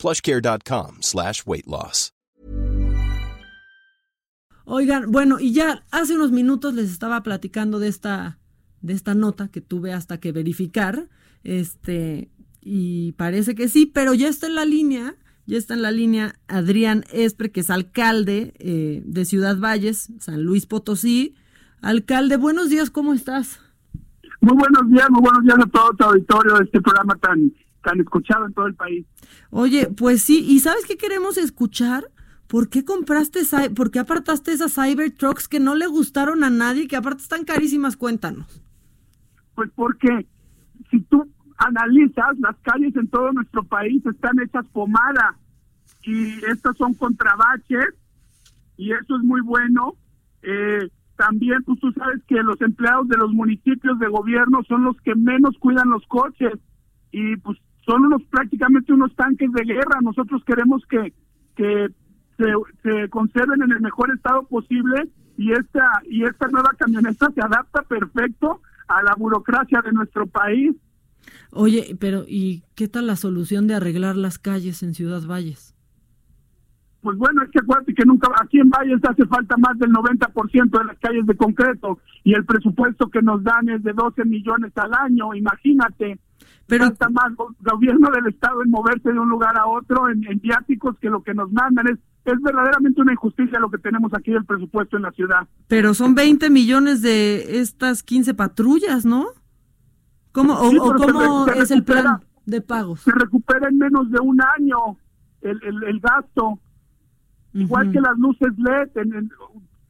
plushcare.com slash weight loss. Oigan, bueno, y ya hace unos minutos les estaba platicando de esta, de esta nota que tuve hasta que verificar, este, y parece que sí, pero ya está en la línea, ya está en la línea Adrián Espre, que es alcalde eh, de Ciudad Valles, San Luis Potosí. Alcalde, buenos días, ¿cómo estás? Muy buenos días, muy buenos días a todo tu auditorio de este programa tan, tan escuchado en todo el país. Oye, pues sí, ¿y sabes qué queremos escuchar? ¿Por qué compraste, por qué apartaste esas Cybertrucks que no le gustaron a nadie, que aparte están carísimas? Cuéntanos. Pues porque si tú analizas, las calles en todo nuestro país están hechas pomada y estas son contrabaches y eso es muy bueno. Eh, también pues tú sabes que los empleados de los municipios de gobierno son los que menos cuidan los coches y pues son unos prácticamente unos tanques de guerra. Nosotros queremos que, que se, conserven en el mejor estado posible y esta y esta nueva camioneta se adapta perfecto a la burocracia de nuestro país. Oye, pero ¿y qué tal la solución de arreglar las calles en Ciudad Valles? Pues bueno, es que acuérdate que nunca, aquí en Valles hace falta más del 90% de las calles de concreto y el presupuesto que nos dan es de 12 millones al año, imagínate. Pero está más gobierno del Estado en moverse de un lugar a otro en, en viáticos que lo que nos mandan es es verdaderamente una injusticia lo que tenemos aquí del presupuesto en la ciudad. Pero son 20 millones de estas 15 patrullas, ¿no? ¿Cómo, o, cómo es el plan de pagos? Se recupera en menos de un año el, el, gasto. Igual que las luces LED, en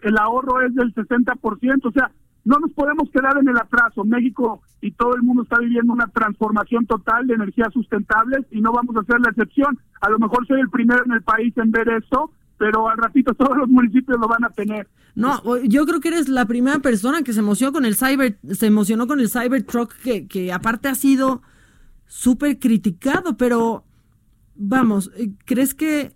el ahorro es del 60%. O sea, no nos podemos quedar en el atraso. México y todo el mundo está viviendo una transformación total de energías sustentables y no vamos a hacer la excepción. A lo mejor soy el primero en el país en ver esto, pero al ratito todos los municipios lo van a tener. No, yo creo que eres la primera persona que se emocionó con el cyber, se emocionó con el Cybertruck, que, que aparte ha sido súper criticado, pero vamos, eh, ¿crees que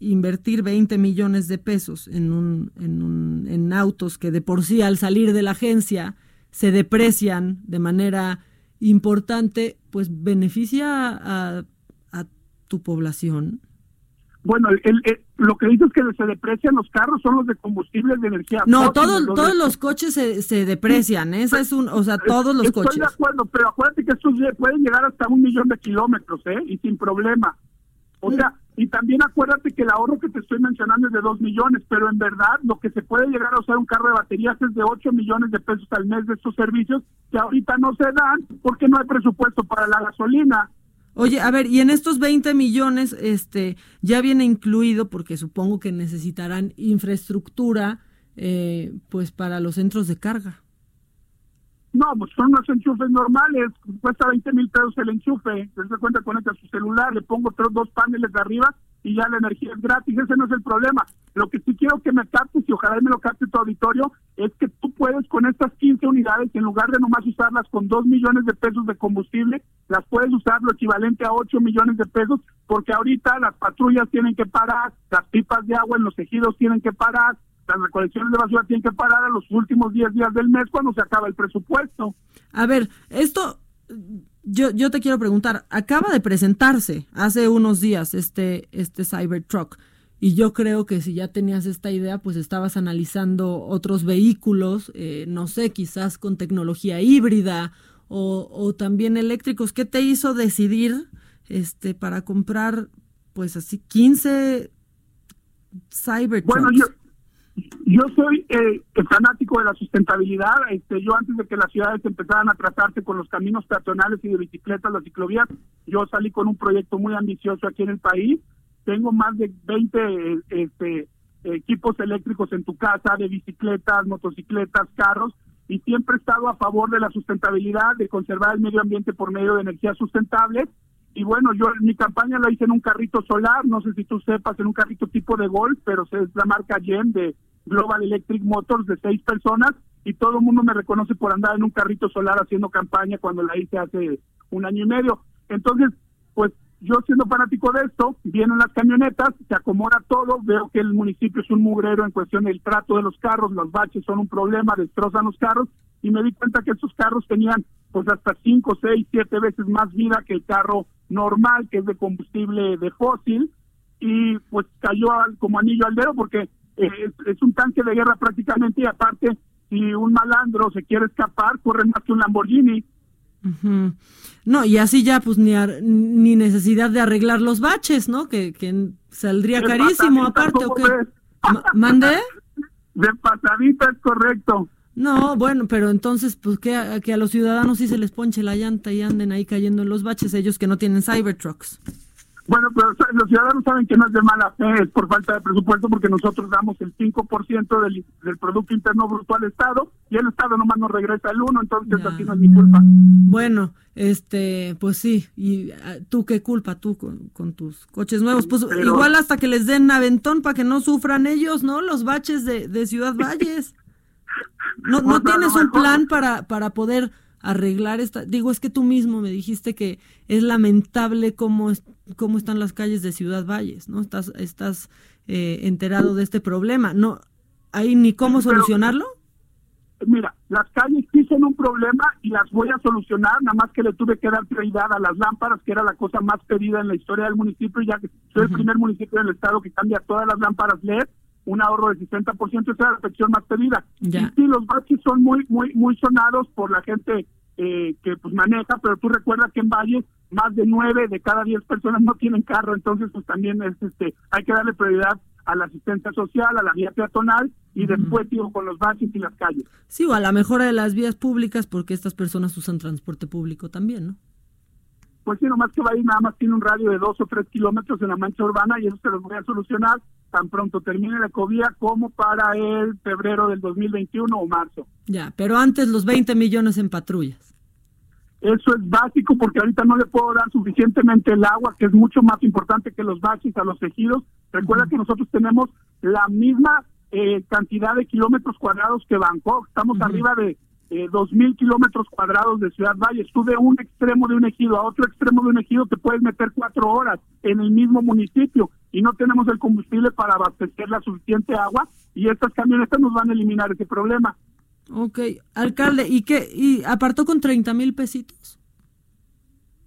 invertir 20 millones de pesos en, un, en, un, en autos que de por sí al salir de la agencia se deprecian de manera importante, pues beneficia a, a tu población. Bueno, el, lo que dices que se deprecian los carros son los de combustibles de energía. No, todos, todos los coches se, se deprecian, esa es un, o sea, todos los coches. Estoy de acuerdo, pero acuérdate que estos pueden llegar hasta un millón de kilómetros, ¿eh? Y sin problema. O sea, y también acuérdate que el ahorro que te estoy mencionando es de 2 millones, pero en verdad lo que se puede llegar a usar un carro de baterías es de 8 millones de pesos al mes de estos servicios que ahorita no se dan porque no hay presupuesto para la gasolina. Oye, a ver, y en estos 20 millones este ya viene incluido porque supongo que necesitarán infraestructura eh, pues para los centros de carga. No, pues son unos enchufes normales, cuesta 20 mil pesos el enchufe, se da cuenta, conecta su celular, le pongo otros dos paneles de arriba y ya la energía es gratis, ese no es el problema. Lo que sí quiero que me captes, y ojalá me lo capte tu auditorio, es que tú puedes con estas 15 unidades, en lugar de nomás usarlas con 2 millones de pesos de combustible, las puedes usar lo equivalente a 8 millones de pesos, porque ahorita las patrullas tienen que parar, las pipas de agua en los ejidos tienen que parar, las recolecciones de basura tienen que parar a los últimos 10 días del mes cuando se acaba el presupuesto. A ver, esto, yo, yo te quiero preguntar, acaba de presentarse hace unos días este, este Cybertruck. Y yo creo que si ya tenías esta idea, pues estabas analizando otros vehículos, eh, no sé, quizás con tecnología híbrida o, o, también eléctricos. ¿Qué te hizo decidir este, para comprar, pues así, 15 Cybertrucks? Bueno, yo, yo soy eh, fanático de la sustentabilidad. Este, yo antes de que las ciudades empezaran a tratarse con los caminos peatonales y de bicicletas, las ciclovías, yo salí con un proyecto muy ambicioso aquí en el país. Tengo más de 20 este, equipos eléctricos en tu casa, de bicicletas, motocicletas, carros, y siempre he estado a favor de la sustentabilidad, de conservar el medio ambiente por medio de energías sustentables y bueno, yo mi campaña la hice en un carrito solar, no sé si tú sepas, en un carrito tipo de golf, pero es la marca GEM de Global Electric Motors de seis personas y todo el mundo me reconoce por andar en un carrito solar haciendo campaña cuando la hice hace un año y medio. Entonces, pues yo siendo fanático de esto, vienen las camionetas, se acomoda todo, veo que el municipio es un mugrero en cuestión del trato de los carros, los baches son un problema, destrozan los carros y me di cuenta que estos carros tenían pues hasta cinco, seis, siete veces más vida que el carro normal que es de combustible de fósil y pues cayó como anillo al dedo porque eh, es, un tanque de guerra prácticamente y aparte si un malandro se quiere escapar corre más que un Lamborghini no, y así ya pues ni, ni necesidad de arreglar los baches, ¿no? Que, que saldría carísimo aparte o qué. ¿Mande? De pasadita es correcto. No, bueno, pero entonces, pues que a, que a los ciudadanos sí se les ponche la llanta y anden ahí cayendo en los baches, ellos que no tienen Cybertrucks. Bueno, pero los ciudadanos saben que no es de mala fe, es por falta de presupuesto, porque nosotros damos el 5% del, del Producto Interno Bruto al Estado y el Estado nomás nos regresa el 1%, entonces así no es mi culpa. Bueno, este, pues sí, y ah, tú qué culpa, tú con, tus coches nuevos, pues igual hasta que les den aventón para que no sufran ellos, ¿no? Los baches de, de Ciudad Valles. ¿No, no tienes un plan para, para poder arreglar esta. Digo, es que tú mismo me dijiste que es lamentable cómo, cómo están las calles de Ciudad Valles, ¿no? Estás, estás eh, enterado de este problema. ¿No hay ni cómo solucionarlo? mira, las calles sí son un problema y las voy a solucionar, nada más que le tuve que dar prioridad a las lámparas, que era la cosa más pedida en la historia del municipio, ya que soy el primer municipio del estado que cambia todas las lámparas LED un ahorro del 60%, esa es la sección más pedida. Y sí, los baches son muy, muy, muy sonados por la gente eh, que pues maneja, pero tú recuerdas que en Valle más de nueve de cada diez personas no tienen carro, entonces pues también es este hay que darle prioridad a la asistencia social, a la vía peatonal y después digo con los baches y las calles. Sí, o a la mejora de las vías públicas porque estas personas usan transporte público también, ¿no? pues sí, nomás que va a ir nada más tiene un radio de dos o tres kilómetros en la mancha urbana y eso se los voy a solucionar tan pronto termine la ecovía como para el febrero del 2021 o marzo. Ya, pero antes los 20 millones en patrullas. Eso es básico porque ahorita no le puedo dar suficientemente el agua, que es mucho más importante que los baches a los tejidos. Recuerda que nosotros tenemos la misma eh, cantidad de kilómetros cuadrados que Bangkok. Estamos arriba de eh, dos mil kilómetros cuadrados de Ciudad Valles. Tú de un extremo de un ejido a otro extremo de un ejido te puedes meter cuatro horas en el mismo municipio y no tenemos el combustible para abastecer la suficiente agua y estas camionetas nos van a eliminar ese problema. Ok, alcalde, ¿y qué? ¿Y apartó con 30 mil pesitos?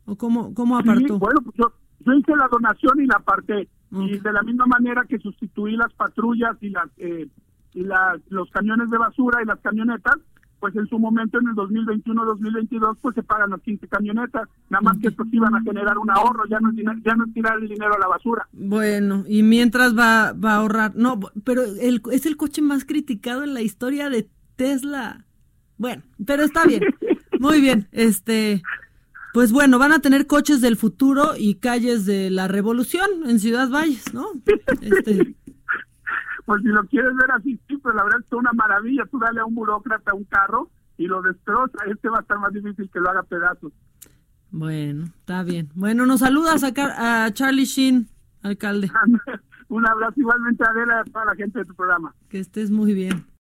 ¿O cómo, cómo apartó? bueno, pues yo, yo, hice la donación y la aparté. Y de la misma manera que sustituí las patrullas y las eh, y las, los camiones de basura y las camionetas, pues en su momento en el 2021-2022 pues se pagan las 15 camionetas, nada más que estos iban a generar un ahorro, ya no, es, ya no es tirar el dinero a la basura. Bueno, y mientras va, va a ahorrar, no, pero el, es el coche más criticado en la historia de Tesla. Bueno, pero está bien, muy bien, este... Pues bueno, van a tener coches del futuro y calles de la revolución en Ciudad Valles, ¿no? Este, pues si lo quieres ver así, sí, pero la verdad es una maravilla. Tú dale a un burócrata un carro y lo destroza. Este va a estar más difícil que lo haga pedazos. Bueno, está bien. Bueno, nos saludas a, a Charlie Sheen, alcalde. un abrazo igualmente a Adela y a toda la gente de tu programa. Que estés muy bien.